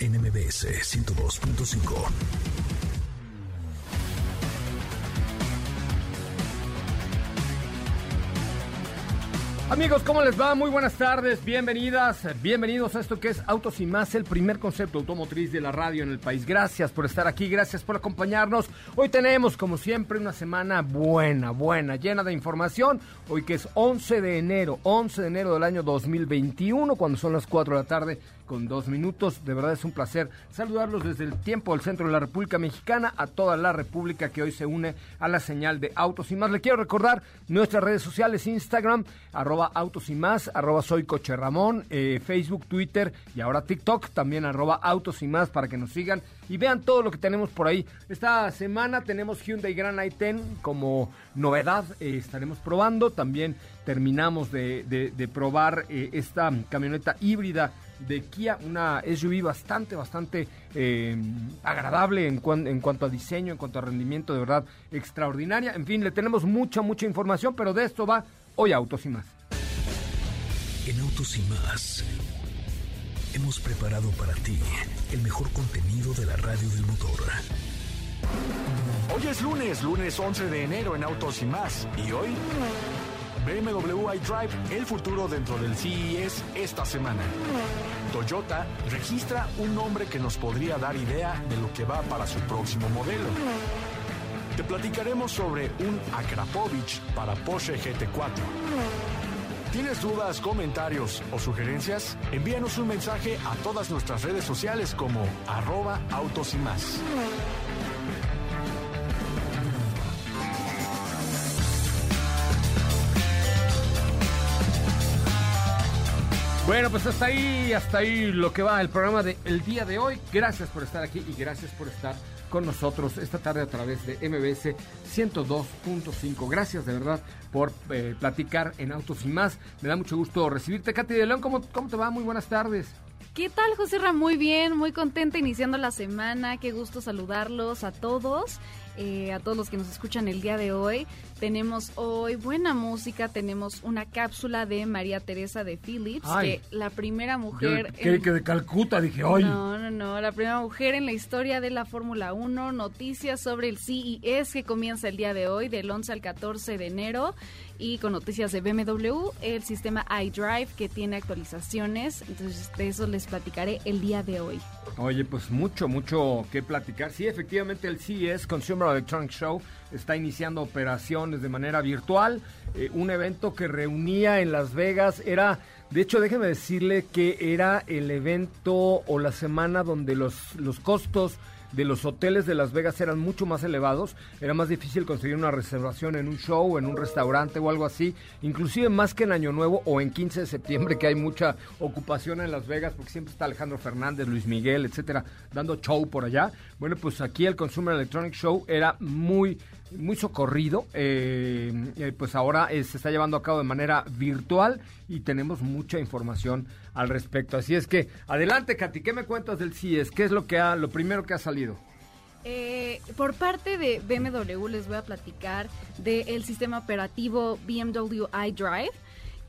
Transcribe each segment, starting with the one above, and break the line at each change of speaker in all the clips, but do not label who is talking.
NMBS 102.5.
Amigos, ¿cómo les va? Muy buenas tardes, bienvenidas, bienvenidos a esto que es Autos y más, el primer concepto automotriz de la radio en el país. Gracias por estar aquí, gracias por acompañarnos. Hoy tenemos, como siempre, una semana buena, buena, llena de información. Hoy que es 11 de enero, 11 de enero del año 2021, cuando son las 4 de la tarde con dos minutos. De verdad es un placer saludarlos desde el tiempo del centro de la República Mexicana a toda la República que hoy se une a la señal de Autos y más. Le quiero recordar nuestras redes sociales, Instagram, arroba Autos y más, arroba soy Coche Ramón, eh, Facebook, Twitter y ahora TikTok, también arroba Autos y más para que nos sigan y vean todo lo que tenemos por ahí. Esta semana tenemos Hyundai Grand i10 como novedad, eh, estaremos probando, también terminamos de, probar eh, esta camioneta híbrida de Kia, una SUV bastante, bastante agradable en, en cuanto a diseño, en cuanto a rendimiento, de verdad extraordinaria. En fin, le tenemos mucha, mucha información, pero de esto va hoy Autos y más.
En Autos y más hemos preparado para ti el mejor contenido de la radio del motor.
Hoy es lunes, lunes 11 de enero en Autos y más. Y hoy BMW iDrive, el futuro dentro del CES esta semana. Toyota registra un nombre que nos podría dar idea de lo que va para su próximo modelo. Te platicaremos sobre un Akrapovich para Porsche GT4. ¿Tienes dudas, comentarios o sugerencias? Envíanos un mensaje a todas nuestras redes sociales como arroba autos y más.
Bueno, pues hasta ahí, hasta ahí lo que va el programa del día de hoy. Gracias por estar aquí y gracias por estar con nosotros esta tarde a través de MBS 102.5. Gracias de verdad por eh, platicar en Autos y más. Me da mucho gusto recibirte. Katy de León, ¿cómo, ¿cómo te va? Muy buenas tardes.
¿Qué tal, José Ra? Muy bien, muy contenta iniciando la semana. Qué gusto saludarlos a todos. Eh, a todos los que nos escuchan el día de hoy. Tenemos hoy buena música, tenemos una cápsula de María Teresa de Phillips, que la primera mujer...
que, de Calcuta, dije, hoy.
No, no, no, la primera mujer en la historia de la Fórmula 1, noticias sobre el CES que comienza el día de hoy, del 11 al 14 de enero y con noticias de BMW, el sistema iDrive que tiene actualizaciones. Entonces, de eso les platicaré el día de hoy.
Oye, pues mucho, mucho que platicar. Sí, efectivamente, el CES Consumer Electronic Show está iniciando operaciones de manera virtual. Eh, un evento que reunía en Las Vegas era. De hecho, déjeme decirle que era el evento o la semana donde los, los costos de los hoteles de Las Vegas eran mucho más elevados, era más difícil conseguir una reservación en un show, en un restaurante o algo así, inclusive más que en Año Nuevo o en 15 de septiembre que hay mucha ocupación en Las Vegas porque siempre está Alejandro Fernández, Luis Miguel, etcétera, dando show por allá. Bueno, pues aquí el Consumer Electronic Show era muy muy socorrido, eh, eh, pues ahora eh, se está llevando a cabo de manera virtual y tenemos mucha información al respecto. Así es que, adelante, Katy, ¿qué me cuentas del CIES? ¿Qué es lo que ha, lo primero que ha salido?
por parte de BMW les voy a platicar del sistema operativo BMW iDrive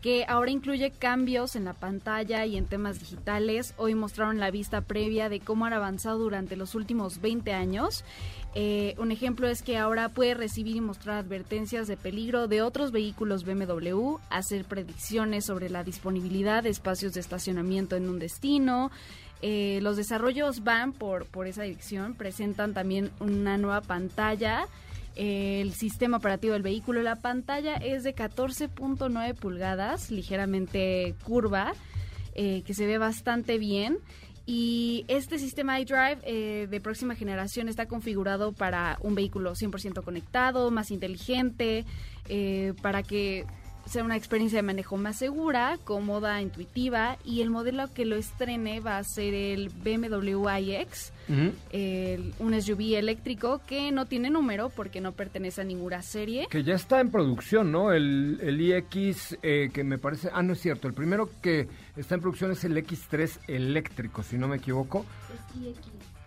que ahora incluye cambios en la pantalla y en temas digitales. Hoy mostraron la vista previa de cómo han avanzado durante los últimos 20 años eh, un ejemplo es que ahora puede recibir y mostrar advertencias de peligro de otros vehículos BMW, hacer predicciones sobre la disponibilidad de espacios de estacionamiento en un destino, Eh, los desarrollos van por, por esa dirección, presentan también una nueva pantalla, el sistema operativo del vehículo. La pantalla es de 14.9 pulgadas, ligeramente curva, eh, que se ve bastante bien. Y este sistema iDrive eh, de próxima generación está configurado para un vehículo 100% conectado, más inteligente, eh, para que sea una experiencia de manejo más segura, cómoda, intuitiva y el modelo que lo estrene va a ser el BMW iX, el- un SUV eléctrico que no tiene número porque no pertenece a ninguna serie.
Que ya está en producción, ¿no? El, el iX, eh, que me parece... Ah, no es cierto. El primero que está en producción es el X3 eléctrico, si no me equivoco. Es iX,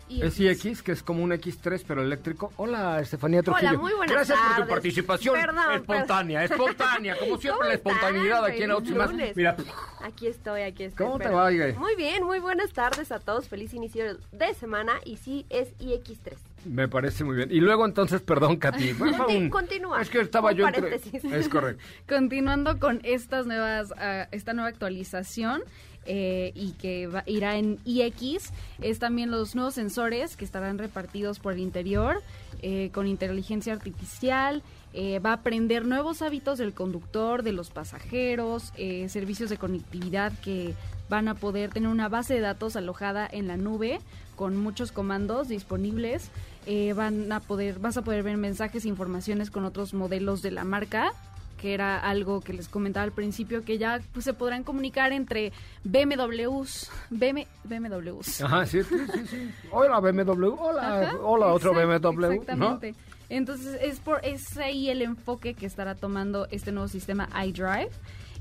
que es como un X3, pero eléctrico. Hola, Estefanía Trujillo.
muy buenas
Gracias por tu participación
Perdón,
espontánea, espontánea. Como siempre,
¿Cómo
la espontaneidad aquí en
lunes.
Mira,
Aquí estoy, aquí estoy.
¿Cómo te va?
Muy bien, muy buenas tardes a todos. Feliz inicio de semana. Y sí, es iX3.
me parece muy bien. Y luego entonces, perdón, Katy. un-
continúa.
Es que estaba yo entre...
paréntesis.
Es correcto.
Continuando con estas nuevas, ah, esta nueva actualización eh, y que va- irá en iX, es también los nuevos sensores que estarán repartidos por el interior eh, con inteligencia artificial. eh, va a aprender nuevos hábitos del conductor, de los pasajeros, eh, servicios de conectividad que van a poder tener una base de datos alojada en la nube con muchos comandos disponibles. Eh, van a poder, vas a poder ver mensajes e informaciones con otros modelos de la marca que era algo que les comentaba al principio, que ya pues, se podrán comunicar entre BMWs, BM, BMWs.
Ajá, sí, sí, sí, sí. Hola, BMW. Hola,
Ajá,
hola, otro BMW. ¿no?
Exactamente. Entonces es por es ahí el enfoque que estará tomando este nuevo sistema iDrive.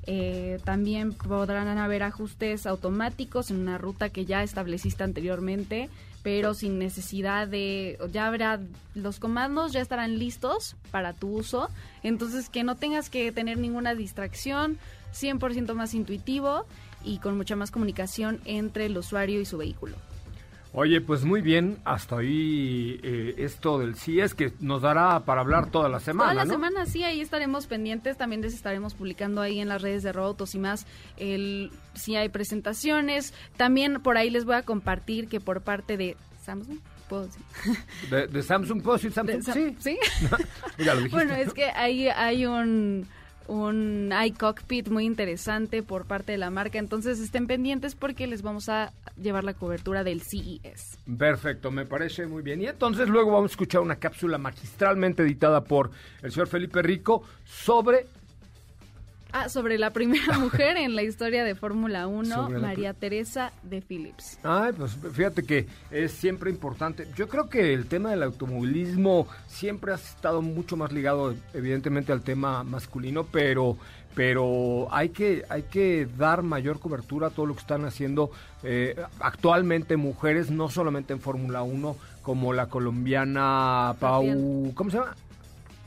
Eh, también podrán haber ajustes automáticos en una ruta que ya estableciste anteriormente, pero sin necesidad de, ya habrá, los comandos ya estarán listos para tu uso, entonces que no tengas que tener ninguna distracción, 100% más intuitivo y con mucha más comunicación entre el usuario y su vehículo.
Oye, pues muy bien, hasta ahí eh, esto del CIES que nos dará para hablar toda la semana,
Toda la
¿no?
semana, sí, ahí estaremos pendientes. También les estaremos publicando ahí en las redes de Robotos y más el, si hay presentaciones. También por ahí les voy a compartir que por parte de Samsung, ¿puedo decir?
De, de Samsung, ¿puedo decir Samsung?
De Sam-
sí.
¿Sí?
Ya lo dijiste.
bueno, es que ahí hay un un iCockpit muy interesante por parte de la marca, entonces estén pendientes porque les vamos a llevar la cobertura del CES.
Perfecto, me parece muy bien. Y entonces luego vamos a escuchar una cápsula magistralmente editada por el señor Felipe Rico sobre...
Ah, sobre la primera mujer en la historia de Fórmula 1,
Sobre la
María Teresa de Phillips.
Ay, pues fíjate que es siempre importante. Yo creo que el tema del automovilismo siempre ha estado mucho más ligado, evidentemente, al tema masculino, pero pero hay que hay que dar mayor cobertura a todo lo que están haciendo eh, actualmente mujeres, no solamente en Fórmula 1, como la colombiana Pau. ¿cómo se llama?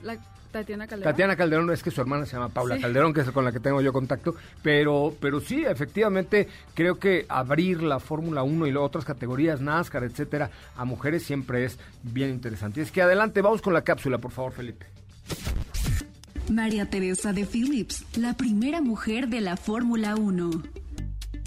La Tatiana Calderón.
Tatiana Calderón, es que su hermana se llama Paula
Sí.
Calderón, que es con la que tengo yo contacto, pero, pero sí, efectivamente, creo que abrir la Fórmula 1 y las otras categorías, NASCAR, etcétera, a mujeres siempre es bien interesante. Y es que adelante, vamos con la cápsula, por favor, Felipe.
María Teresa de Phillips, la primera mujer de la Fórmula 1.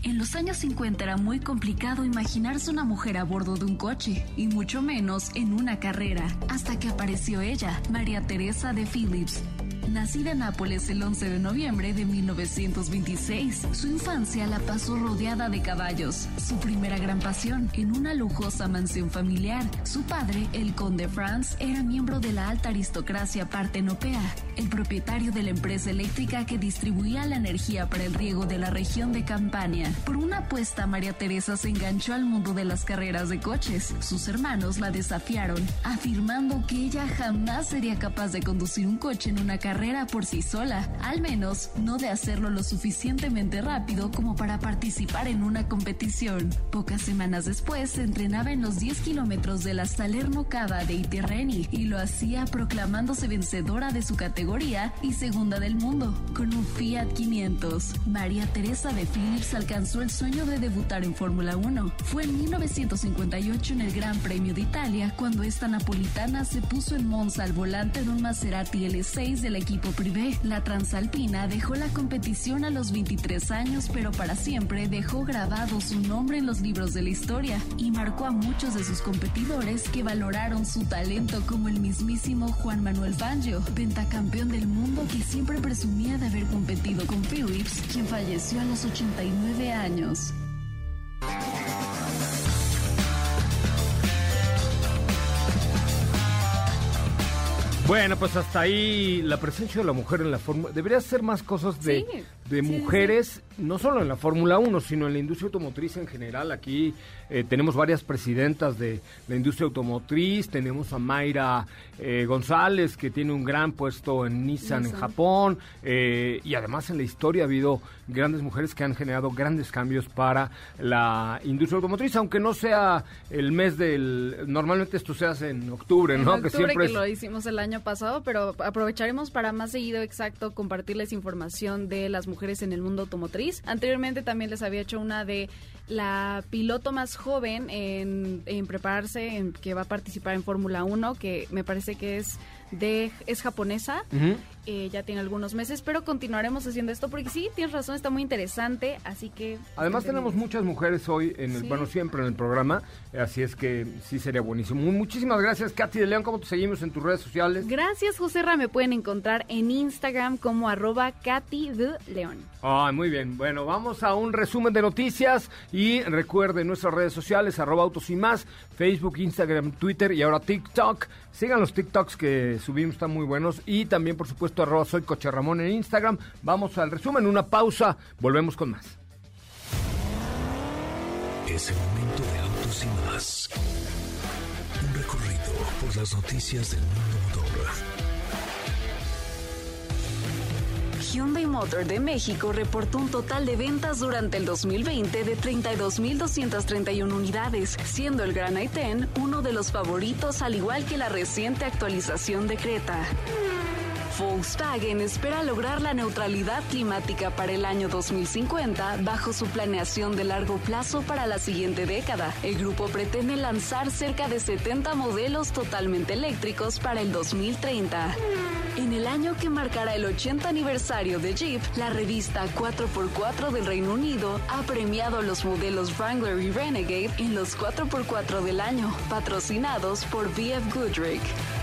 En los años 50 era muy complicado imaginarse una mujer a bordo de un coche, y mucho menos en una carrera, hasta que apareció ella, María Teresa de Phillips. Nacida en Nápoles el 11 de noviembre de 1926, su infancia la pasó rodeada de caballos, su primera gran pasión, en una lujosa mansión familiar. Su padre, el conde Franz, era miembro de la alta aristocracia partenopea, el propietario de la empresa eléctrica que distribuía la energía para el riego de la región de Campania. Por una apuesta, María Teresa se enganchó al mundo de las carreras de coches. Sus hermanos la desafiaron, afirmando que ella jamás sería capaz de conducir un coche en una carrera por sí sola, al menos no de hacerlo lo suficientemente rápido como para participar en una competición. Pocas semanas después se entrenaba en los 10 kilómetros de la Salerno Cava de Iterreni y lo hacía proclamándose vencedora de su categoría y segunda del mundo, con un Fiat 500. María Teresa de Phillips alcanzó el sueño de debutar en Fórmula 1. Fue en 1958 en el Gran Premio de Italia cuando esta napolitana se puso en Monza al volante de un Maserati L6 del equipo privé. La Transalpina dejó la competición a los 23 años, pero para siempre dejó grabado su nombre en los libros de la historia y marcó a muchos de sus competidores que valoraron su talento como el mismísimo Juan Manuel Fangio, pentacampeón del mundo que siempre presumía de haber competido con Phillips, quien falleció a los 89 años.
Bueno, pues hasta ahí la presencia de la mujer en la fórmula. Debería ser más cosas de,
Sí,
de mujeres, no solo en la Fórmula 1, sino en la industria automotriz en general. Aquí eh, tenemos varias presidentas de la industria automotriz. Tenemos a Mayra eh, González, que tiene un gran puesto en Nissan, en. Japón. eh, y además en la historia ha habido grandes mujeres que han generado grandes cambios para la industria automotriz, aunque no sea el mes del... Normalmente esto se hace en octubre,
En
¿no?
octubre,
que siempre
que
es...
lo hicimos el año pasado, pero aprovecharemos para más seguido exacto compartirles información de las mujeres en el mundo automotriz. Anteriormente también les había hecho una de la piloto más joven en, prepararse, en, que va a participar en Fórmula 1, que me parece que es de es japonesa. Eh, ya tiene algunos meses, pero continuaremos haciendo esto porque sí, tienes razón, está muy interesante, así que...
Además tenemos muchas mujeres hoy, en el,
Sí.
bueno, siempre en el programa, así es que sí sería buenísimo. Mu- Muchísimas gracias, Katy de León, ¿cómo te seguimos en tus redes sociales?
Gracias, José Ra. Me pueden encontrar en Instagram como arroba Katy de León.
Ay, muy bien. Bueno, vamos a un resumen de noticias y recuerden nuestras redes sociales, arroba autos y más, Facebook, Instagram, Twitter y ahora TikTok. Sigan los TikToks que subimos, están muy buenos. Y también, por supuesto, arroba soy Coche Ramón en Instagram. Vamos al resumen, una pausa, volvemos con más.
Es el momento de autos y más. Un recorrido por las noticias del mundo motor.
Hyundai Motor de México reportó un total de ventas durante el 2020 de 32.231 unidades, siendo el Gran i10 uno de los favoritos al igual que la reciente actualización de Creta. Volkswagen espera lograr la neutralidad climática para el año 2050 bajo su planeación de largo plazo para la siguiente década. El grupo pretende lanzar cerca de 70 modelos totalmente eléctricos para el 2030. En el año que marcará el 80 aniversario de Jeep, la revista 4x4 del Reino Unido ha premiado los modelos Wrangler y Renegade en los 4x4 del año, patrocinados por BF Goodrich.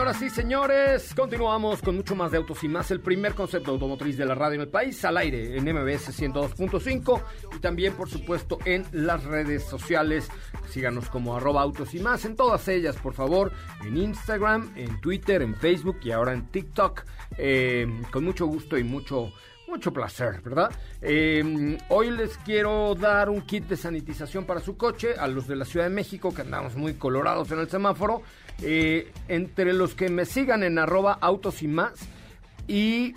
Señoras y señores, continuamos con mucho más de autos y más. El primer concepto automotriz de la radio en el país, al aire en MBS 102.5 y también, por supuesto, en las redes sociales. Síganos como autos y más en todas ellas, por favor, en Instagram, en Twitter, en Facebook y ahora en TikTok. Eh, con mucho gusto y mucho mucho placer, ¿verdad? Eh, hoy les quiero dar un kit de sanitización para su coche a los de la Ciudad de México que andamos muy colorados en el semáforo. Eh, entre los que me sigan en arroba autos y más y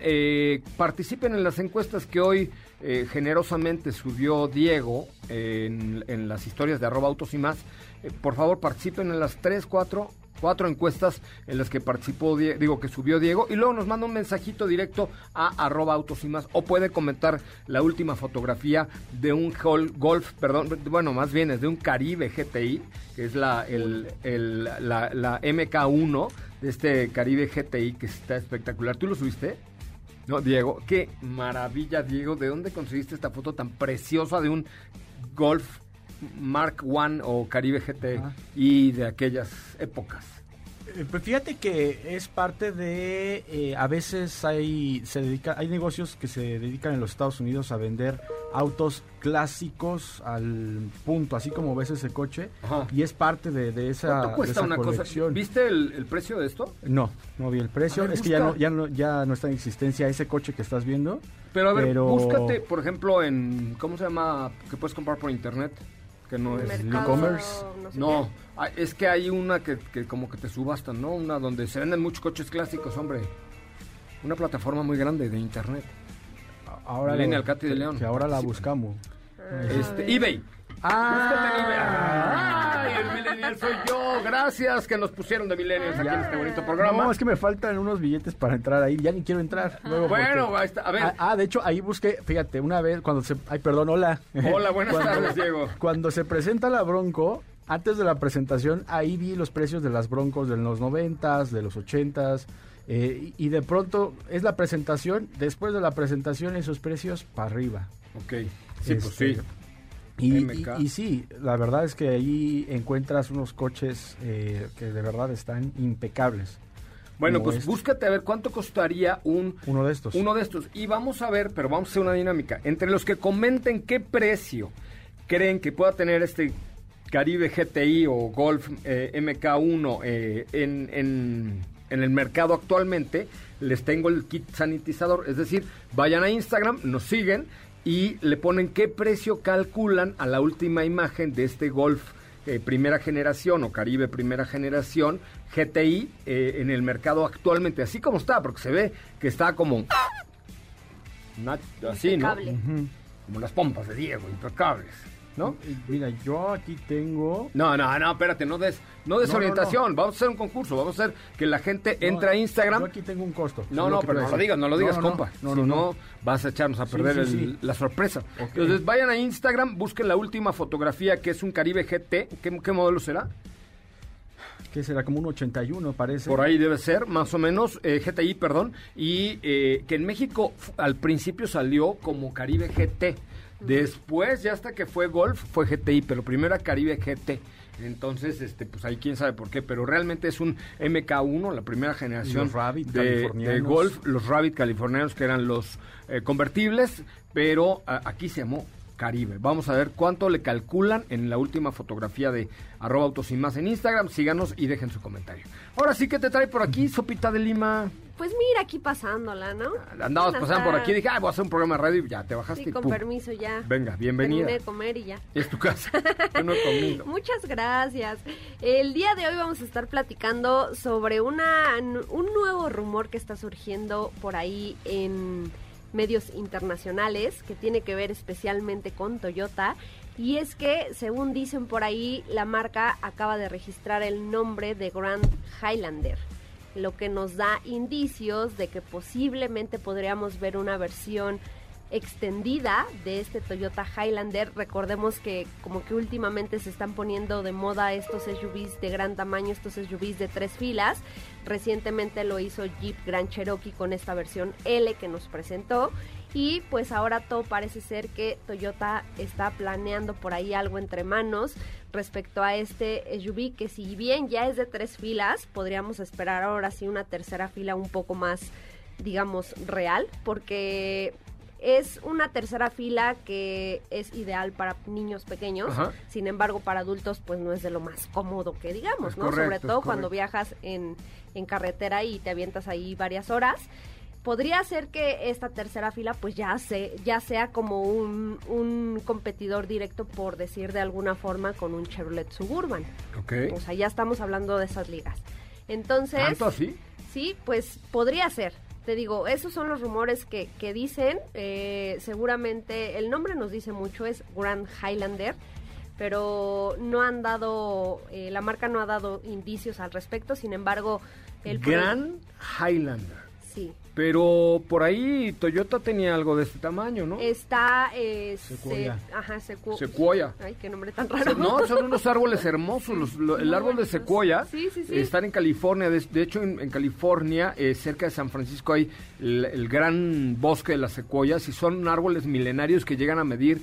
eh, participen en las encuestas que hoy eh, generosamente subió Diego en, en las historias de arroba autos y más. Eh, por favor, participen en las tres, cuatro, cuatro encuestas en las que participó, digo, que subió Diego. Y luego nos manda un mensajito directo a arroba autos y más. O puede comentar la última fotografía de un Gol- Golf, perdón, bueno, más bien es de un Caribe GTI, que es la, el, el- la, la MK1 de este Caribe GTI que está espectacular. ¿Tú lo subiste? No, Diego, qué maravilla, Diego. ¿De dónde conseguiste esta foto tan preciosa de un Golf Mark One o Caribe GT
Ah.
y de aquellas épocas?
Eh, Pues fíjate que es parte de eh, a veces hay se dedica hay negocios que se dedican en los Estados Unidos a vender autos clásicos al punto así como ves ese coche
Ajá.
y es parte de, de esa
¿Cuánto
de
cuesta
esa
una cosa? ¿Viste el, el precio de esto?
No, no vi el precio.
Ver,
es que ya no, ya no ya no está en existencia ese coche que estás viendo.
Pero a ver,
Pero-
búscate, por ejemplo, en. ¿Cómo se llama? Que puedes comprar por internet. Que no es.
E-commerce?
no sé
No, ah, es que hay una que, que como que te subastan, ¿no? Una donde se venden muchos coches clásicos, hombre. Una plataforma muy grande de internet.
Ahora
Millennial
lo-
Katy de
que-
León.
Que ahora la buscamos.
Este, eBay. Búscate en eBay. ¡Ay, el millennial soy yo! Gracias que nos pusieron de millennials aquí en este bonito programa.
No, es que me faltan unos billetes para entrar ahí. Ya ni quiero entrar. luego
Bueno,
porque-
ahí está. A ver.
Ah, ah, de hecho, ahí busqué, fíjate, una vez cuando se... Ay, perdón, hola.
Hola, buenas
Cuando-
tardes, Diego.
Cuando se presenta la Bronco, antes de la presentación, ahí vi los precios de las Broncos de los noventas, de los ochentas, eh, y de pronto es la presentación, después de la presentación esos precios para arriba.
Ok. Sí, pues
Este,
sí.
Y,
MK.
y- y sí, la verdad es que ahí encuentras unos coches eh, que de verdad están impecables.
Bueno, pues
este.
búscate a ver cuánto costaría un
Uno de estos.
uno de estos. Y vamos a ver, pero vamos a hacer una dinámica. Entre los que comenten qué precio creen que pueda tener este Caribe GTI o Golf eh, MK1 eh, en, en- en el mercado actualmente, les tengo el kit sanitizador. Es decir, vayan a Instagram, nos siguen y le ponen qué precio calculan a la última imagen de este Golf eh, primera generación o Caribe primera generación GTI eh, en el mercado actualmente, así como está, porque se ve que está como así, ¿no? Como las pompas de Diego, impecables, ¿no?
Mira, yo aquí tengo...
No, no, no, espérate, no des, no des
No.
Vamos a hacer un concurso, vamos a hacer que la gente entre a Instagram.
Yo aquí tengo un costo.
No, no, pero no lo digas, no lo digas, compa.
No,
si
no,
vas a echarnos a
Sí,
perder
sí,
el- la sorpresa. Entonces, vayan a Instagram, busquen la última fotografía que es un Caribe GT. ¿Qué, qué modelo será?
Que será como un 81, parece.
Por ahí debe ser, más o menos, eh, GTI, perdón. Y eh, que en México al principio salió como Caribe GT. Después, ya hasta que fue Golf, fue GTI, pero primero era Caribe GT. Entonces, este, pues ahí quién sabe por qué, pero realmente es un MK1, la primera generación
Los Rabbit
de. Golf, los Rabbit californianos que eran los eh, convertibles, pero a- aquí se llamó Caribe. Vamos a ver cuánto le calculan en la última fotografía de arroba autos y más en Instagram. Síganos y dejen su comentario. Ahora sí que te trae por aquí, Sopita de Lima.
Pues mira, aquí pasándola, ¿no?
Andabas
Buenas
pasando por aquí, dije, ah, voy a hacer un programa de radio y ya te bajaste.
Sí, con
pum.
permiso ya.
Venga, bienvenida.
Terminé de comer y ya.
Es tu casa. Yo no he comido.
Muchas gracias. El día de hoy vamos a estar platicando sobre una, un nuevo rumor que está surgiendo por ahí en medios internacionales que tiene que ver especialmente con Toyota. Y es que, según dicen por ahí, la marca acaba de registrar el nombre de Grand Highlander, lo que nos da indicios de que posiblemente podríamos ver una versión extendida de este Toyota Highlander. Recordemos que como que últimamente se están poniendo de moda estos SUVs de gran tamaño, estos SUVs de tres filas. Recientemente lo hizo Jeep Grand Cherokee con esta versión L que nos presentó. Y pues ahora todo parece ser que Toyota está planeando por ahí algo entre manos respecto a este SUV que si bien ya es de tres filas, podríamos esperar ahora sí una tercera fila un poco más, digamos, real, porque es una tercera fila que es ideal para niños pequeños,
Ajá.
sin embargo para adultos pues no es de lo más cómodo que digamos,
Es
¿no?
correcto,
Sobre todo cuando viajas en, en carretera y te avientas ahí varias horas. Podría ser que esta tercera fila pues ya, se, ya sea como un, un competidor directo, por decir de alguna forma, con un Chevrolet Suburban.
Ok.
O sea, ya estamos hablando de esas ligas. Entonces...
¿Tanto así?
Sí, pues podría ser. te digo, esos son los rumores que, que dicen. eh, seguramente el nombre nos dice mucho, es Grand Highlander, pero no han dado, eh, la marca no ha dado indicios al respecto. Sin embargo, el pro-
Gran Highlander. Pero por ahí Toyota tenía algo de este tamaño, ¿no?
Está. Eh,
Sequoia.
se- ajá, secu-
Sequoia.
Ay, qué nombre tan raro.
No, son unos árboles hermosos. los- lo- el árbol de secuoya
Sí, sí, sí.
están en California. De, de hecho, en, en California, eh, cerca de San Francisco, hay el, el gran bosque de las secuoyas y son árboles milenarios que llegan a medir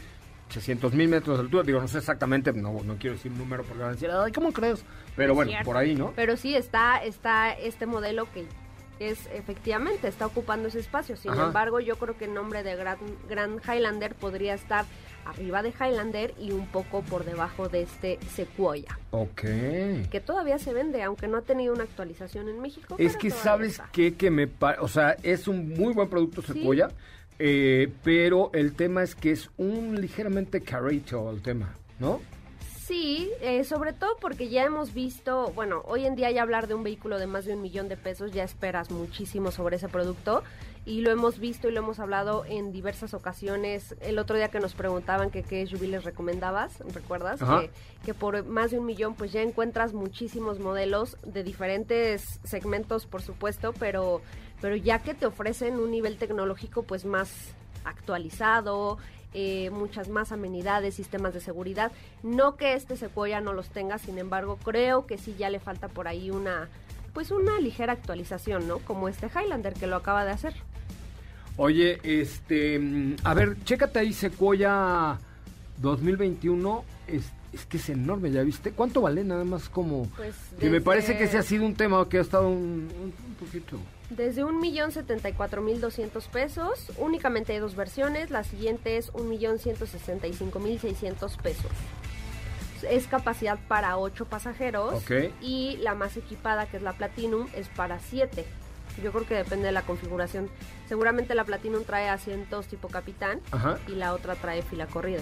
800 mil metros de altura. Digo, no sé exactamente, no, no quiero decir un número porque van a decir, ay, ¿cómo crees? Pero
Es
bueno,
cierto.
por ahí, ¿no?
Pero sí está, está este modelo que es efectivamente está ocupando ese espacio. Sin
Ajá.
embargo, yo creo que el nombre de Grand, Grand Highlander podría estar arriba de Highlander y un poco por debajo de este Sequoia,
Ok.
que todavía se vende, aunque no ha tenido una actualización en México.
Es que sabes qué? que me pa- o sea, es un muy buen producto Sequoia, eh, pero el tema es que es un ligeramente carito el tema, ¿no?
Sí, eh, sobre todo porque ya hemos visto, bueno, hoy en día ya hablar de un vehículo de más de un millón de pesos ya esperas muchísimo sobre ese producto y lo hemos visto y lo hemos hablado en diversas ocasiones. El otro día que nos preguntaban que qué SUV les recomendabas, ¿recuerdas? Que, que por más de un millón pues ya encuentras muchísimos modelos de diferentes segmentos, por supuesto, pero, pero ya que te ofrecen un nivel tecnológico pues más actualizado, eh, muchas más amenidades, sistemas de seguridad. No que este Sequoia no los tenga, sin embargo, creo que sí ya le falta por ahí una, pues una ligera actualización, ¿no? Como este Highlander que lo acaba de hacer.
Oye, este, mm, a ver, chécate ahí Sequoia 2021, es, es que es enorme, ¿ya viste? ¿Cuánto vale? Nada más como...
Pues
Que me parece que ese ha sido un tema que ha estado un, un- un poquito...
Desde un millón setenta y cuatro mil doscientos pesos, únicamente hay dos versiones, la siguiente es un millón ciento sesenta y cinco mil seiscientos pesos. Es capacidad para ocho pasajeros
Ok.
y la más equipada, que es la Platinum, es para siete. Yo creo que depende de la configuración. Seguramente la Platinum trae asientos tipo capitán
Ajá.
y la otra trae fila corrida.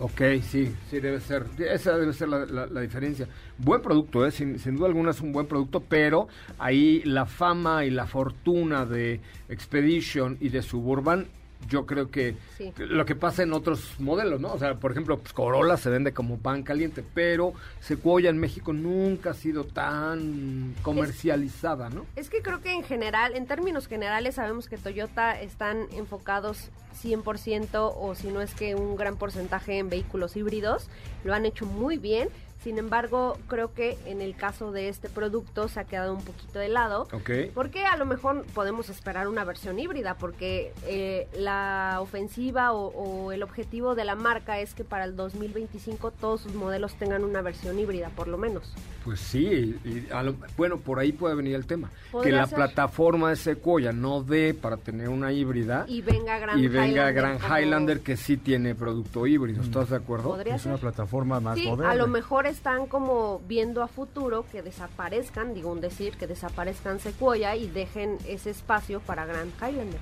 Ok, sí, sí, debe ser. Esa debe ser la, la- la diferencia. Buen producto, ¿eh? sin, sin duda alguna es un buen producto, pero ahí la fama y la fortuna de Expedition y de Suburban, yo creo que
Sí.
lo que pasa en otros modelos, ¿no? O sea, por ejemplo, pues, Corolla se vende como pan caliente, pero Sequoia en México nunca ha sido tan comercializada, ¿no?
Es que creo que en general, en términos generales, sabemos que Toyota están enfocados 100% o si no es que un gran porcentaje en vehículos híbridos. Lo han hecho muy bien. Sin embargo, creo que en el caso de este producto se ha quedado un poquito de lado.
Ok.
Porque a lo mejor podemos esperar una versión híbrida, porque eh, la ofensiva o, o el objetivo de la marca es que para el 2025 todos sus modelos tengan una versión híbrida, por lo menos.
Pues sí, y a lo- bueno, por ahí puede venir el tema. Que la
ser.
plataforma de Sequoia no dé para tener una híbrida.
Y venga Grand
y venga
Highlander
Gran
como-
Highlander que sí tiene producto híbrido. ¿Estás de acuerdo?
Podría
Es una plataforma más
Sí,
moderna.
a lo mejor están como viendo a futuro que desaparezcan, digo un decir, que desaparezcan Sequoia y dejen ese espacio para Grand Highlander.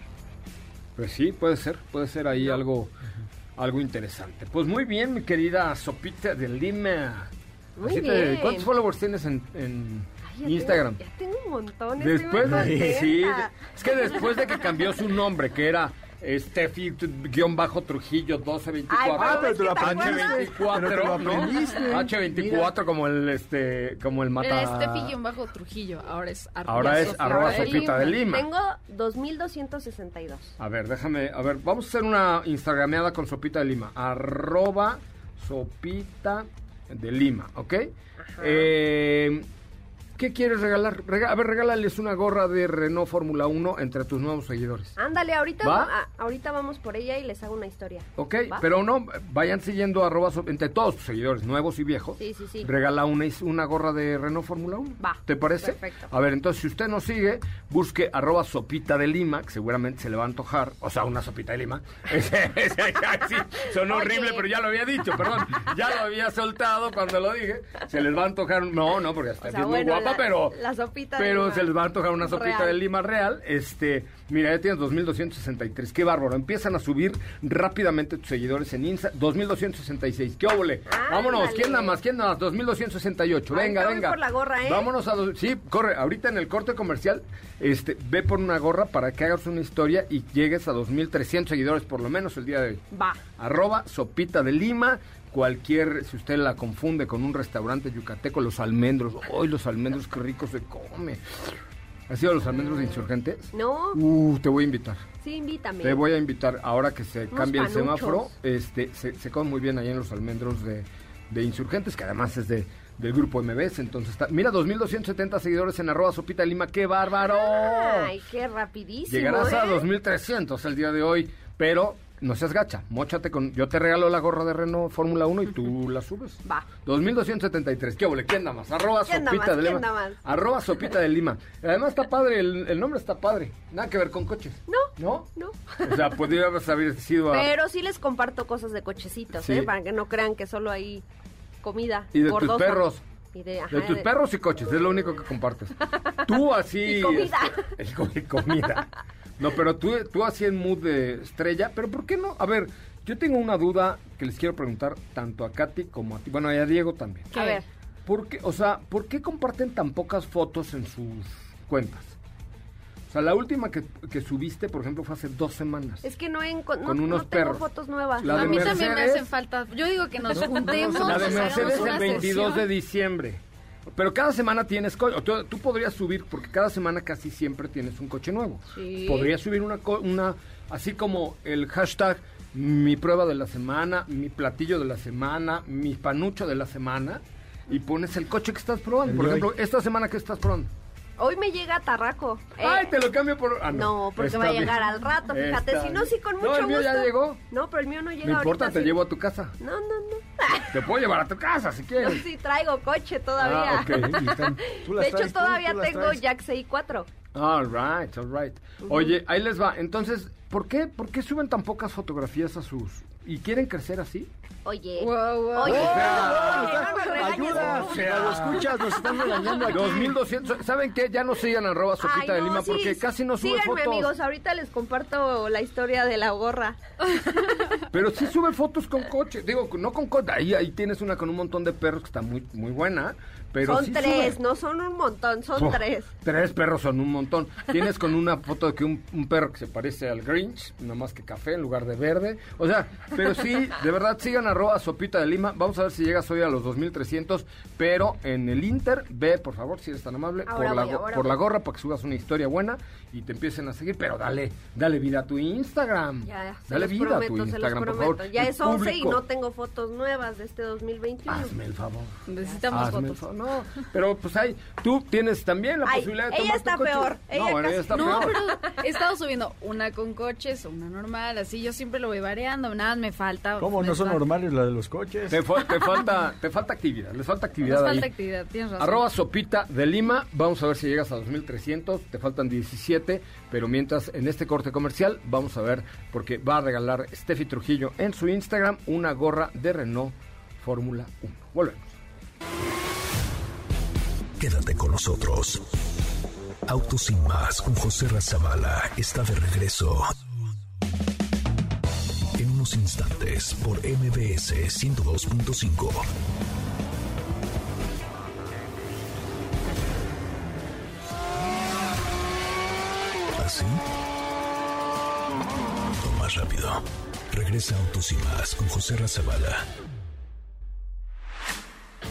Pues sí, puede ser, puede ser ahí algo, algo interesante. Pues muy bien, mi querida Sopita de Lima.
Muy
Así te-
bien.
¿Cuántos followers tienes en, en
Ay, ya
Instagram?
Tengo, ya tengo un montón.
Después de, sí, es que después de que cambió su nombre, que era Steffi-Trujillo 1224.
Ay,
Ah, pero te lo
¿te acuerdas?
aprendiste.
H24,
Pero te lo
¿no?
aprendiste.
H24 como el este como el mata.
Era Steffi-bajo Trujillo, ahora es arroba
Ahora es arroba
de
Sofita de Lima.
Tengo 2262.
A ver, déjame, a ver, vamos a hacer una instagrameada con Sopita de Lima. Arroba Sopita de Lima, ¿ok? Eh, ¿Qué quieres regalar? Rega- a ver, regálales una gorra de Renault Fórmula 1 entre tus nuevos seguidores.
Ándale, ahorita, ahorita vamos por ella y les hago una historia.
Ok,
¿Va?
pero no, vayan siguiendo arroba so- entre todos tus seguidores, nuevos y viejos.
Sí, sí, sí.
Regala una, una gorra de Renault Fórmula 1.
Va,
¿Te parece?
perfecto.
A ver, entonces si usted nos sigue, busque arroba sopita de Lima, que seguramente se le va a antojar, o sea, una sopita de Lima. Sí, sonó
Oye.
horrible, pero ya lo había dicho, perdón. Ya lo había soltado cuando lo dije. Se les va a antojar, no, no, porque está
O sea,
bien muy
bueno,
guapa sopa, pero...
La sopita de
Pero
lima.
se les va a antojar una sopita
Real.
de lima real. Este, mira, ya tienes 2.263. Qué bárbaro. Empiezan a subir rápidamente tus seguidores en Insta. 2.266. ¿Qué óvole? Vámonos. ¿Quién nada más? ¿Quién nada más? 2.268. Venga,
Ahorita voy
venga.
por la gorra, ¿eh?
Vámonos a... Sí, corre. Ahorita en el corte comercial, este, ve por una gorra para que hagas una historia y llegues a 2.300 seguidores por lo menos el día de hoy.
Va.
Arroba sopita de lima. Cualquier, si usted la confunde con un restaurante yucateco, los almendros. ¡Ay, los almendros qué ricos se come! ¿Has ido a los almendros de insurgentes?
No,
Uh, te voy a invitar.
sí, invítame.
Te voy a invitar ahora que se
Unos
cambia el semáforo. Este, se, se come muy bien ahí en los almendros de, de insurgentes, que además es de, del grupo MBS. Entonces está. Mira, 2.270 seguidores en arroba sopita lima. ¡Qué bárbaro!
Ay, qué rapidísimo.
Llegarás a
¿eh?
2300 el día de hoy, pero no seas gacha, mochate con... Yo te regalo la gorra de Renault Fórmula 1 y tú la subes.
Va.
2273. ¿Qué ole? ¿Quién da más? Arroba
¿Quién da
sopita
más?
de
¿Quién
lima.
más?
Arroba sopita de lima. Además está padre, el, el nombre está padre. Nada que ver con coches.
No,
¿No?
no.
O sea, podría haber sido a...
Pero sí les comparto cosas de cochecitos,
Sí.
¿eh? Para que no crean que solo hay comida
Y de tus
gordosa.
perros.
Y de, ajá,
De tus
de-
perros y coches, es lo único que compartes. Tú así...
Y comida.
este, y co- y comida. No, pero tú, tú así en mood de estrella, pero ¿por qué no? A ver, yo tengo una duda que les quiero preguntar tanto a Katy como a ti. Bueno, y a Diego también.
A ver,
¿Por qué, o sea, ¿por qué comparten tan pocas fotos en sus cuentas? O sea, la última que, que subiste, por ejemplo, fue hace dos semanas.
es que no, enco- no,
Con unos
no tengo
perros.
fotos nuevas.
La
a
de
mí también me
Mercedes.
hacen falta. Yo digo que nos juntemos.
La de
hagamos
Mercedes
una
el 22 de diciembre. Pero cada semana tienes coche. Tú, tú podrías subir, porque cada semana casi siempre tienes un coche nuevo.
Sí.
Podrías subir una, co- una, así como el hashtag mi prueba de la semana, mi platillo de la semana, mi panucho de la semana, y pones el coche que estás probando.
El
Por
hoy.
ejemplo, esta semana que estás probando.
Hoy me llega Tarraco. Eh,
Ay, te lo cambio por. ah,
no, porque
Está
va a
bien.
llegar al rato, fíjate.
Está
Si no,
bien.
sí, con mucho
No, el mío
gusto.
ya llegó.
No, pero el mío no llega
No importa,
ahorita,
te
sí.
llevo a tu casa.
No, no, no.
Te puedo llevar a tu casa si
Yo
quieres.
sí traigo coche todavía.
Ah, ok. Y están-
Tú las
De hecho,
tú,
todavía
tú las
tengo
traes.
Jack 4
All right, all right. Oye, ahí les va. Entonces, ¿por qué, ¿por qué suben tan pocas fotografías a sus... ¿Y quieren crecer así?
Oye.
Wow, wow.
Oye,
O sea,
oye, no
Ayuda, o sea, lo escuchas, nos están regañando aquí.
2200. ¿Saben qué? Ya no sigan arroba sopita
Ay,
de
no,
lima
sí,
porque
sí.
casi no sube
Síganme,
fotos.
amigos, ahorita les comparto la historia de la gorra.
Pero sí sube fotos con coche. Digo, no con coche. Ahí, ahí tienes una con un montón de perros que está muy, muy buena. Pero
son
sí
tres,
sube.
no son un montón, son
Oh,
tres.
Tres perros son un montón. Tienes con una foto de que un, un perro que se parece al Grinch, nada más que café en lugar de verde. O sea, pero sí, de verdad, sigan arroba sopita de lima. Vamos a ver si llegas hoy a los 2300. Pero en el Inter, ve, por favor, si eres tan amable,
Ahora
por, la,
voy,
go-
ahora
por
voy.
la gorra para que subas una historia buena y te empiecen a seguir. Pero dale, dale vida a tu Instagram.
Ya, se
dale
los
vida
prometo,
a tu Instagram, por
prometo.
favor.
Ya
El
es 11 y no tengo fotos nuevas de este 2021.
Hazme el favor.
Necesitamos
Hazme el
fotos.
favor. No, pero pues hay, tú tienes también la
Ay,
posibilidad de
ella
tomar
está
tu coche.
peor, ella
No, bueno,
casi-
ella está
No,
peor.
pero he estado subiendo una con coches, una normal, así yo siempre lo voy variando, nada más me falta.
¿Cómo
me
no son
falta-
normales la de los coches?
Te, fa- te falta, te falta actividad, les falta actividad ahí.
falta actividad, tienes razón.
Arroba sopita de Lima, vamos a ver si llegas a 2300, te faltan 17, pero mientras en este corte comercial vamos a ver, porque va a regalar Steffi Trujillo en su Instagram una gorra de Renault Fórmula 1. Volvemos.
Quédate con nosotros. Autos sin más con José Razabala está de regreso. En unos instantes por MBS 102.5. ¿Así? O más rápido. Regresa Autos y más con José Razabala.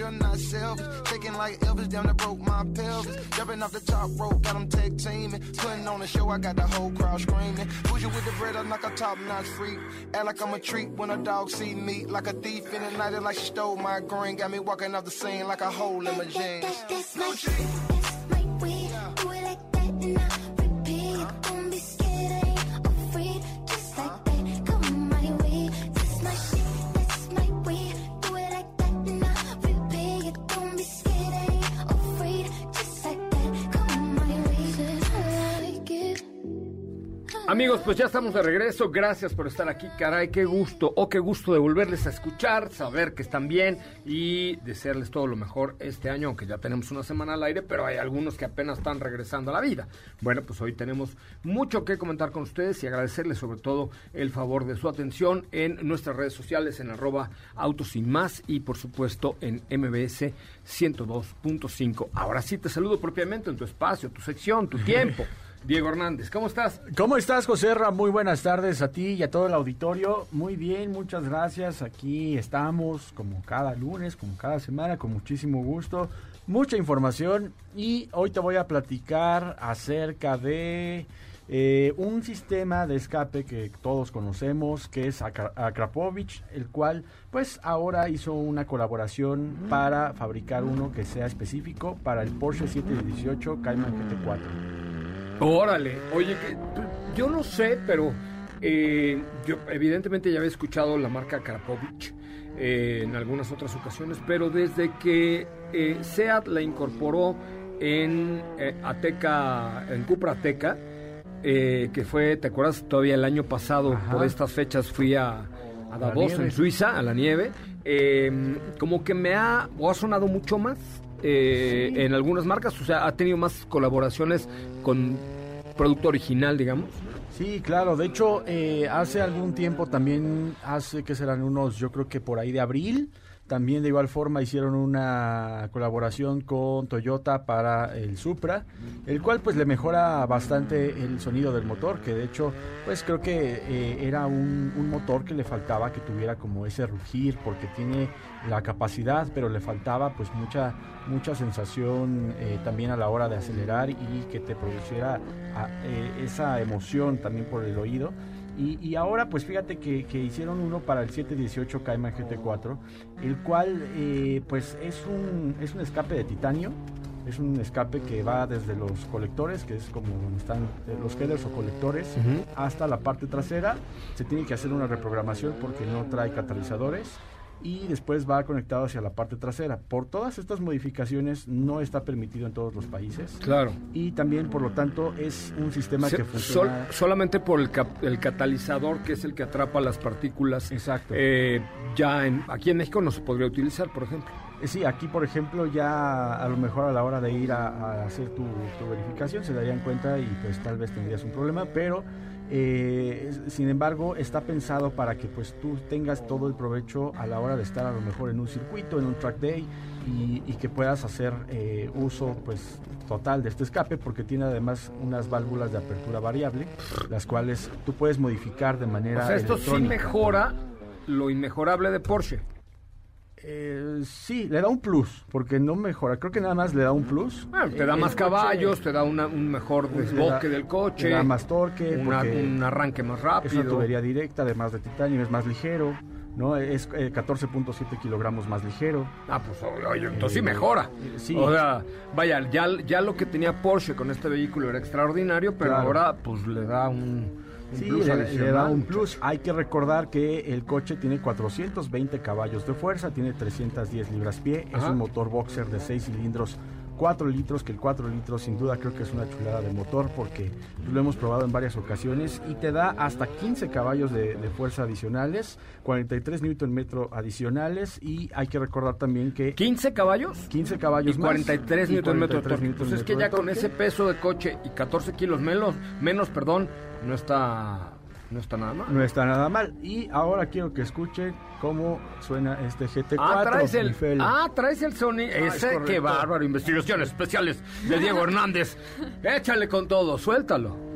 and
not selfish. Shaking like Elvis, down that broke my pelvis. Jumping off the top rope, got them tag teaming. Putting on a show, I got the whole crowd screaming. Bougie with the bread, I'm like a top notch freak. Act like I'm a treat when a dog see me. Like a thief in the night, it like she stole my green. Got me walking off the scene like a hole in my jeans.
Amigos, pues ya estamos de regreso. Gracias por estar aquí. Caray, qué gusto. O qué gusto de volverles a escuchar, saber que están bien y desearles todo lo mejor este año, aunque ya tenemos una semana al aire, pero hay algunos que apenas están regresando a la vida. Bueno, pues hoy tenemos mucho que comentar con ustedes y agradecerles sobre todo el favor de su atención en nuestras redes sociales, en arroba autos sin más y por supuesto en MBS 102.5. Ahora sí te saludo propiamente en tu espacio, tu sección, tu tiempo. Diego Hernández, ¿cómo estás?
¿Cómo estás, José Ra? Muy buenas tardes a ti y a todo el auditorio. Muy bien, muchas gracias. Aquí estamos como cada lunes, como cada semana, con muchísimo gusto. Mucha información y hoy te voy a platicar acerca de eh, un sistema de escape que todos conocemos, que es Akra- Akrapovich, el cual pues ahora hizo una colaboración para fabricar uno que sea específico para el Porsche 718 Cayman GT4.
Órale, oye, que, yo no sé, pero eh, yo evidentemente ya había escuchado la marca Karapovich eh, en algunas otras ocasiones, pero desde que SEAT la incorporó en Ateca, en Cupra Ateca, eh, que fue, ¿te acuerdas? Todavía el año pasado,
Ajá.
por estas fechas, fui a, Davos, en Suiza, a la nieve. eh, como que me ha, o ha sonado mucho más eh, en algunas marcas, o sea, ha tenido más colaboraciones con producto original, digamos.
Sí, claro. De hecho, eh, hace algún tiempo también, hace que serán unos, yo creo que por ahí de abril, también de igual forma hicieron una colaboración con Toyota para el Supra, el cual pues le mejora bastante el sonido del motor, que de hecho pues creo que eh, era un, un motor que le faltaba que tuviera como ese rugir, porque tiene la capacidad, pero le faltaba pues mucha mucha sensación eh, también a la hora de acelerar y que te produciera a- eh, esa emoción también por el oído. Y, y ahora pues fíjate que, que hicieron uno para el 718 Cayman GT4, el cual eh, pues es un, es un escape de titanio. Es un escape que va desde los colectores, que es como donde están eh, los headers o colectores, hasta la parte trasera. Se tiene que hacer una reprogramación porque no trae catalizadores y después va conectado hacia la parte trasera. Por todas estas modificaciones no está permitido en todos los países.
Claro.
Y también, por lo tanto, es un sistema
Se-
que funciona...
sol- solamente por el, cap- el catalizador, que es el que atrapa las partículas.
Exacto.
eh, ya en, aquí en México no se podría utilizar, por ejemplo.
Eh, Sí, aquí por ejemplo ya a lo mejor a la hora de ir a, a hacer tu, tu verificación se darían cuenta y pues tal vez tendrías un problema, pero eh, sin embargo está pensado para que pues tú tengas todo el provecho a la hora de estar a lo mejor en un circuito, en un track day y, y que puedas hacer eh, uso pues total de este escape porque tiene además unas válvulas de apertura variable, las cuales tú puedes modificar de manera
O sea, esto sí mejora lo inmejorable de Porsche.
Eh, sí, le da un plus, porque no mejora, creo que nada más le da un plus.
Bueno, te
Eh,
da
el
más
coche,
caballos, te da una- un mejor desboque
da-
del coche.
le da más torque,
una- un arranque más
Es una
rápido.
tubería directa, además de titanio, es más ligero, ¿no? Es eh, 14.7 kilogramos más ligero.
Ah, pues oye, entonces sí
Eh,
mejora.
sí.
O sea, vaya, ya, ya lo que tenía Porsche con este vehículo era extraordinario, pero
Claro.
ahora pues le da un, un
Sí,
plus
le, le da un plus. Hay que recordar que el coche tiene 420 caballos de fuerza, tiene 310 libras-pie, es un motor boxer de 6 cilindros 4 litros, que el 4 litros sin duda creo que es una chulada de motor porque lo hemos probado en varias ocasiones y te da hasta 15 caballos de, de fuerza adicionales, 43 newton metro adicionales y hay que recordar también que
15 caballos
15 caballos
y
más.
43
y
newton metros de
43
torque.
newton
Pues es que
metro
ya con ese peso de coche y 14 kilos menos, menos perdón, no está, no está nada mal.
No está nada mal. Y ahora quiero que escuchen cómo suena este GT4.
Ah, traes el,
Mifel.
ah, traes el Sony.
es
Ese, qué bárbaro. Investigaciones especiales de Diego Hernández. Échale con todo, suéltalo.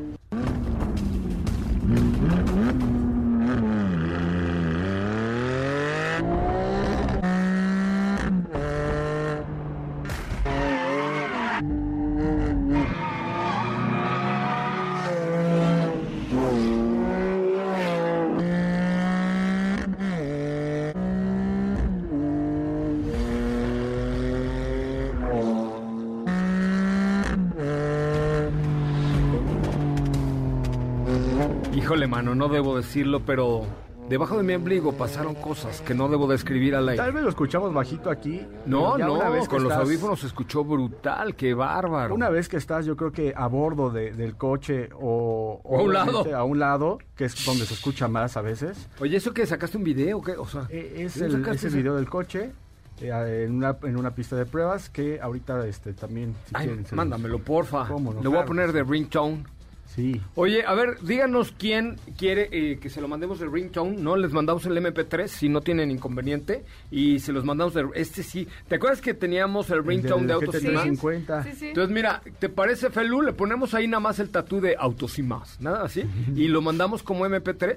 No debo decirlo, pero debajo de mi ombligo pasaron cosas que no debo describir al aire.
Tal vez lo escuchamos bajito aquí.
No, no,
una vez que
con los audífonos se escuchó brutal, qué bárbaro.
Una vez que estás, yo creo que a bordo de- del coche o,
O a un lado.
a un lado, que es donde se escucha más a veces,
Oye, ¿eso que sacaste un video? ¿Qué? O sea,
eh, es
¿de dónde
el, es video del coche eh, en, una, en una pista de pruebas que ahorita este también, si
Ay,
quieren,
mándamelo, porfa. Le voy a poner de ringtone.
Sí.
Oye, a ver, díganos quién quiere eh, que se lo mandemos el ringtone, ¿no? Les mandamos el MP3 si no tienen inconveniente y se los mandamos de... Este sí. ¿Te acuerdas que teníamos el ringtone de Autos y Más?
GT350.
Sí, sí.
Entonces, mira, ¿te parece, Felu? Le ponemos ahí nada más el tatú de Autos y Más, nada así, y lo mandamos como MP3,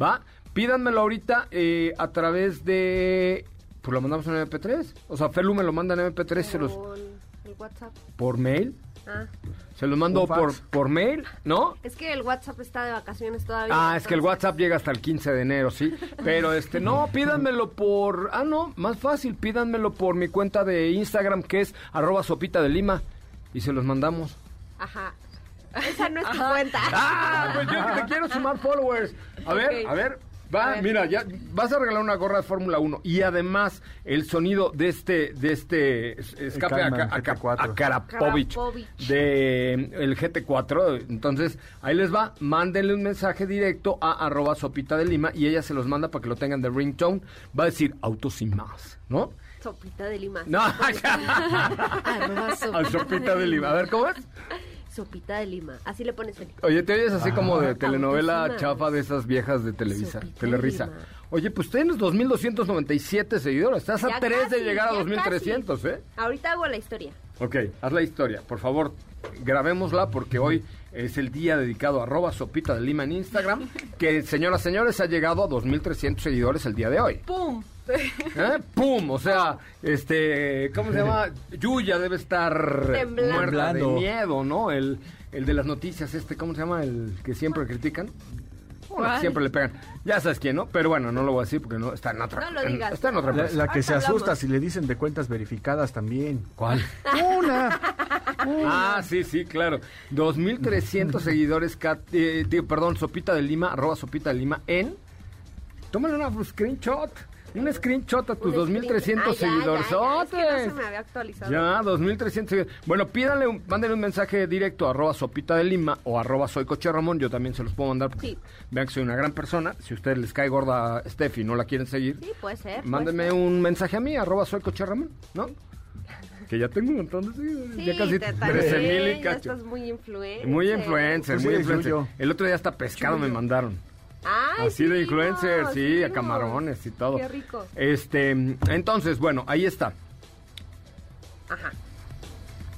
¿va? Pídanmelo ahorita eh, a través de... Pues lo mandamos en MP3. O sea, Felu me lo manda en MP3 se los,
Por el WhatsApp.
por mail.
Ah,
Se los mando por, por mail, ¿no?
es que el WhatsApp está de vacaciones todavía.
Ah, es que el WhatsApp llega hasta el 15 de enero, sí. Pero este, no, pídanmelo por. Ah, no, más fácil, pídanmelo por mi cuenta de Instagram que es arroba sopita de lima. Y se los mandamos.
Ajá. Esa no es tu cuenta.
¡Ah! Pues yo que te quiero sumar followers. A ver, a ver. Va, mira, ya vas a regalar una gorra de Fórmula 1 y además el sonido de este de este es- escape a,
Cayman
a, a-
GT4.
a Karapovich de el GT4. Entonces, ahí les va, mándenle un mensaje directo a arroba sopita de lima y ella se los manda para que lo tengan de ringtone. Va a decir autos sin más, ¿no?
Sopita de lima.
No,
Arroba
a
sopita
sopita de lima. A ver, ¿cómo es?
Sopita de lima. Así le pones el...
Oye, te oyes así como de telenovela
y más.
chafa de esas viejas de Televisa,
Sopita
Telerisa.
de.
Oye, pues tienes 2.297 seguidores. Estás a 3 de llegar a
ya
2.300,
casi.
¿eh?
Ahorita hago la historia.
Ok, haz la historia. Por favor, grabémosla porque hoy es el día dedicado a arroba sopita de lima en Instagram. Que, señoras y señores, ha llegado a 2.300 seguidores el día de hoy.
¡Pum!
¿Eh? ¡Pum! O sea, este, ¿cómo se llama? Yuya debe estar
Temblando.
muerta de
Temblando.
miedo, ¿no? El, el de las noticias, este, ¿cómo se llama? El que siempre critican. Siempre le pegan. Ya sabes quién, ¿no? Pero bueno, no lo voy a decir porque no está en otra.
No lo
en-
digas.
está en otra
La, la que se asusta si le dicen de cuentas verificadas también.
¿Cuál?
Una.
Ah, sí, sí, claro. 2.300 seguidores, Cat- eh, digo, perdón, Sopita de Lima, arroba Sopita de Lima en... Tómale una screenshot, un screenshot a tus
Un
2.300
screen- Ah, ya,
seguidores.
ya, ya, es que no se me había actualizado.
Ya, 2.300 seguidores. Bueno, pídanle, un, mándenle un mensaje directo a arroba Sopita de Lima o arroba Soy Coche Ramón. Yo también se los puedo mandar porque
Sí.
vean que soy una gran persona. Si a ustedes les cae gorda Steffi y no la quieren seguir,
Sí, puede ser. puede
mándenme
ser.
un mensaje a mí, arroba Soy Coche Ramón, ¿no? Que ya tengo un montón de seguidores.
Sí,
ya casi
te
13 mil y
ya
cacho.
estás muy influencer.
Muy influencer,
Pues
muy influencer. El otro día hasta pescado me mandaron.
Ay,
Así de
sí,
influencer,
no,
sí, a camarones y todo.
Qué rico.
Este, entonces, bueno, ahí está.
Ajá.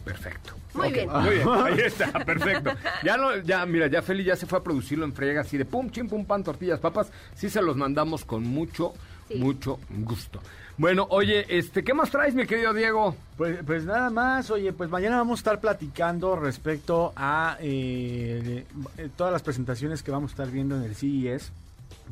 Perfecto.
Muy bien.
Muy bien, ahí está, perfecto. Ya no, ya, mira, ya Feli ya se fue a producirlo en friega así de pum, chim, pum, pan, tortillas, papas. Sí se los mandamos con mucho,
Sí.
mucho gusto. Bueno, oye, este, ¿qué más traes, mi querido Diego?
Pues, pues nada más, oye, pues mañana vamos a estar platicando respecto a eh, eh, todas las presentaciones que vamos a estar viendo en el CES,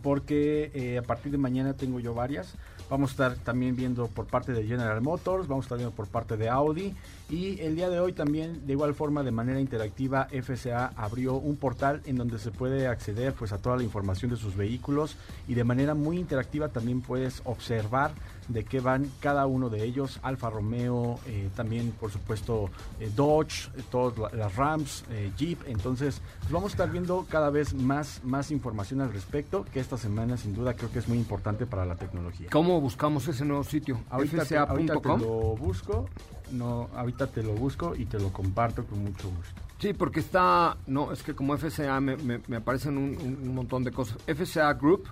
porque eh, a partir de mañana tengo yo varias. Vamos a estar también viendo por parte de General Motors, vamos a estar viendo por parte de Audi y el día de hoy también de igual forma de manera interactiva FCA abrió un portal en donde se puede acceder pues a toda la información de sus vehículos y de manera muy interactiva también puedes observar de qué van cada uno de ellos, Alfa Romeo, eh, también por supuesto eh, Dodge, eh, todas la- las Rams, Jeep, entonces pues, vamos a estar viendo cada vez más, más información al respecto, que esta semana sin duda creo que es muy importante para la tecnología.
¿Cómo buscamos ese nuevo sitio?
Ahorita te, ahorita te lo busco, no, ahorita te lo busco y te lo comparto con mucho gusto.
Sí, porque está, no, es que como FCA me, me- me aparecen un, un- un montón de cosas. FCA Group,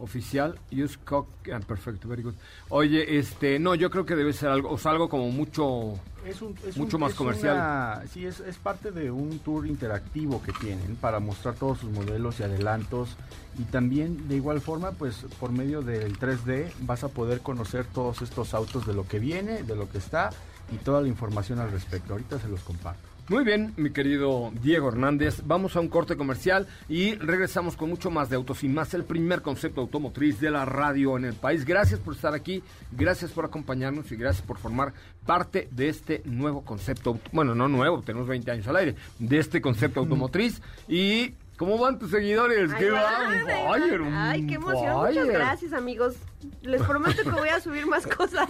oficial, use cock, ah, perfecto, very good. Oye, este, no, yo creo que debe ser algo, o sea, algo como mucho,
Es un- es
mucho
un-
más
es
comercial.
una- sí, es, es parte de un tour interactivo que tienen para mostrar todos sus modelos y adelantos. Y también, de igual forma, pues por medio del 3D vas a poder conocer todos estos autos de lo que viene, de lo que está y toda la información al respecto. Ahorita se los comparto.
Muy bien, mi querido Diego Hernández. Vamos a un corte comercial y regresamos con mucho más de Autos y Más, el primer concepto automotriz de la radio en el país. Gracias por estar aquí, gracias por acompañarnos y gracias por formar parte de este nuevo concepto. Bueno, no nuevo, tenemos 20 años al aire, de este concepto automotriz. Y, ¿cómo van tus seguidores?
Ahí
¿Qué
van,
un
Ay, qué emoción. Muchas gracias, amigos. Les prometo que voy a subir más cosas.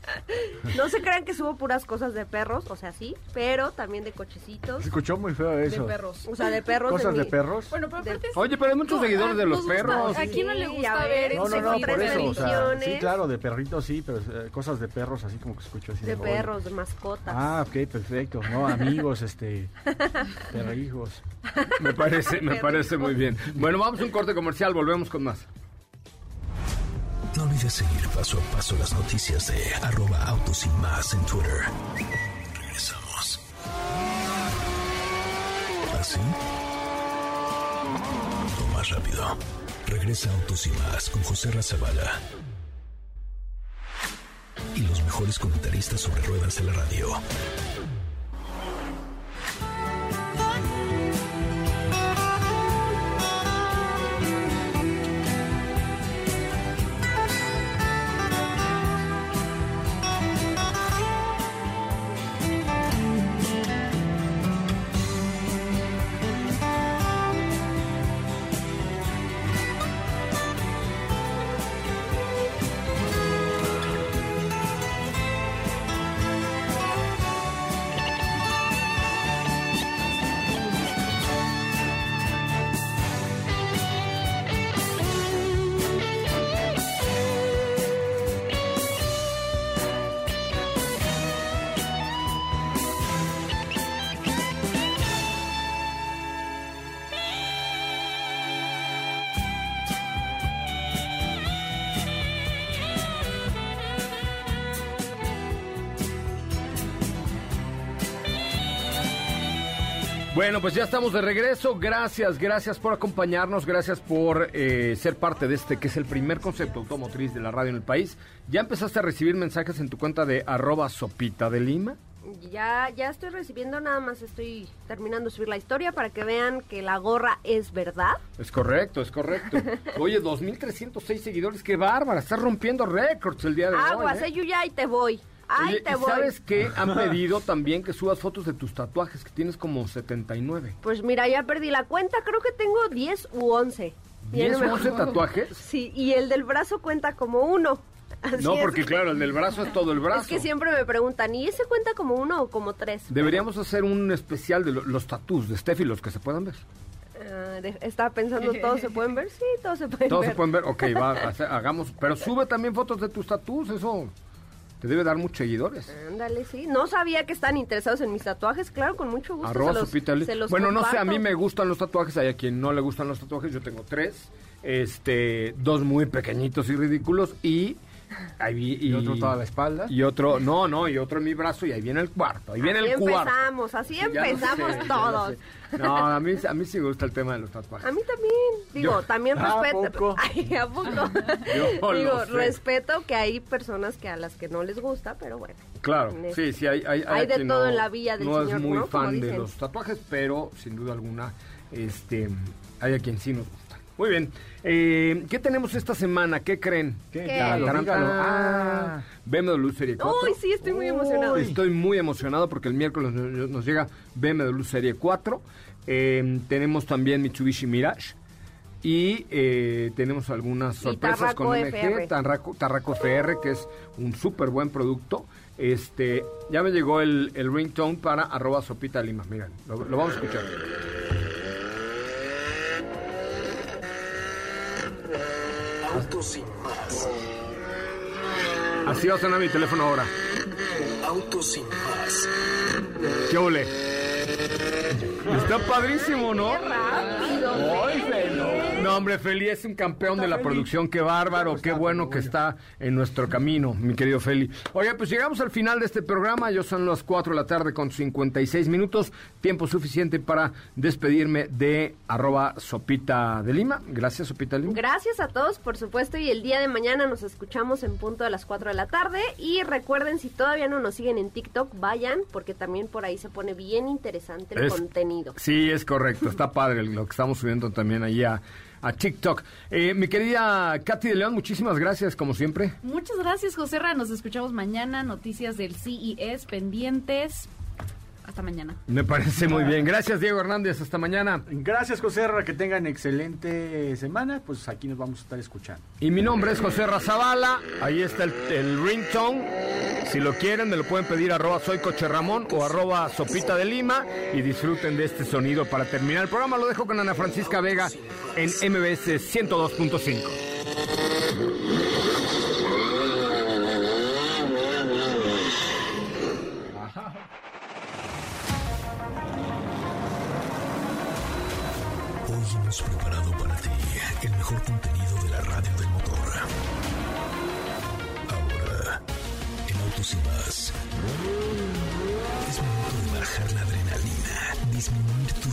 no se crean que subo puras cosas de perros, o sea, sí, pero también de cochecitos.
Se escuchó muy feo eso.
perros.
O sea, de perros.
¿Cosas de
mi-
perros?
Bueno, pero aparte es-
Oye, pero hay muchos
No,
seguidores
ah,
de los
gusta.
perros.
¿A quién no le gusta ver
No, no, no, por eso, o sea, sí,
ediciones
claro, de perritos sí, pero eh, cosas de perros, así como que escucho así.
De
oye.
perros, de mascotas.
Ah, ok, perfecto. No, amigos, este, perrijos.
Me parece, me parece muy bien. Bueno, vamos a un corte comercial, volvemos con más.
No olvides seguir paso a paso las noticias de arroba autos y más en Twitter. Regresamos. ¿Así? O más rápido. Regresa Autos y más con José Razabala. Y los mejores comentaristas sobre ruedas de la radio.
Bueno, pues ya estamos de regreso. Gracias, gracias por acompañarnos, gracias por eh, ser parte de este que es el primer concepto automotriz de la radio en el país. ¿Ya empezaste a recibir mensajes en tu cuenta de arroba sopita de Lima?
Ya, ya estoy recibiendo, nada más estoy terminando de subir la historia para que vean que la gorra es verdad.
Es correcto, es correcto. Oye, 2.306 seguidores, qué bárbara, estás rompiendo récords el día de
Aguas,
hoy.
eh, yo ya ahí te voy. Ahí
Oye,
te
¿y
voy.
¿sabes qué? Han pedido también que subas fotos de tus tatuajes, que tienes como 79.
Pues mira, ya perdí la cuenta, creo que tengo 10 u 11. Ya
¿10
no me
o 11
acuerdo.
tatuajes?
Sí, y el del brazo cuenta como uno. Así
No,
es.
porque claro, el del brazo es todo el brazo.
Es que siempre me preguntan, ¿y ese cuenta como uno o como tres?
Deberíamos hacer un especial de lo- los tatús de Steffi, los que se puedan ver.
De- estaba pensando, ¿todos se pueden ver? Sí, todos se pueden
Todos
ver.
se pueden ver. Ok, va, hace- hagamos. Pero sube también fotos de tus tatús, eso te debe dar muchos seguidores.
Ándale, sí. No sabía que están interesados en mis tatuajes, claro, con mucho gusto.
Arroba
se los- se
Bueno, no sé, a mí me gustan los tatuajes, hay a quien no le gustan los tatuajes, yo tengo tres, este, dos muy pequeñitos y ridículos y... Ahí vi-
Y otro toda la espalda.
Y otro, no, no, y otro en mi brazo y ahí viene el cuarto, ahí viene
Así
el cuarto.
empezamos, así empezamos
sé, lo
todos.
sé. No, a mí, a mí sí me gusta el tema de los tatuajes.
A mí también, digo,
Yo-
también
¿A
respeto.
poco?
Ay, ¿a poco?
Yo
digo,
lo sé.
respeto que hay personas que a las que no les gusta, pero bueno.
Claro, sí, sí, hay, hay,
Hay de todo
no-
en la villa del
no
señor,
es muy
¿no?
Fan de los tatuajes, pero sin duda alguna, este, hay a quien sí nos gusta. Muy bien. Eh, ¿Qué tenemos esta semana? ¿Qué creen?
¿Qué?
¿Qué?
Tarán.
Ah,
BMW Serie 4.
Uy, sí, estoy muy emocionado.
Estoy muy emocionado porque el miércoles nos, nos llega BMW Serie 4. Eh, tenemos también Mitsubishi Mirage. Y eh, tenemos algunas sorpresas con. MG, Tarraco, Tarraco FR, que es un súper buen producto. Este, ya me llegó el, el ringtone para arroba sopita lima. Miren, lo, lo vamos a escuchar.
Autos sin más.
Así va a sonar mi teléfono ahora.
Autos sin más.
¿Qué ole? Está padrísimo, ¿no?
rápido!
Ay. No, hombre, Feli es un campeón de la producción. Qué bárbaro, qué bueno que está en nuestro camino, mi querido Feli. Oye, pues llegamos al final de este programa. Ya son las 4 de la tarde con 56 minutos. Tiempo suficiente para despedirme de arroba sopita de Lima. Gracias, sopita de Lima.
Gracias a todos, por supuesto, y el día de mañana nos escuchamos en punto de las 4 de la tarde. Y recuerden, si todavía no nos siguen en TikTok, vayan, porque también por ahí se pone bien interesante el
Es-
contenido.
Sí, es correcto. Está padre lo que estamos subiendo también ahí a, a TikTok. Eh, mi querida Katy de León, muchísimas gracias, como siempre.
Muchas gracias, José Ra. Nos escuchamos mañana. Noticias del CES pendientes. Hasta mañana.
Me parece muy bien. Gracias, Diego Hernández. Hasta mañana.
Gracias, José Ra, que tengan excelente semana. Pues aquí nos vamos a estar escuchando.
Y mi nombre es José Razabala. Ahí está el, el ringtone. Si lo quieren, me lo pueden pedir arroba soy Coche Ramón o arroba sopita de Lima y disfruten de este sonido. Para terminar el programa lo dejo con Ana Francisca Vega en MBS 102.5.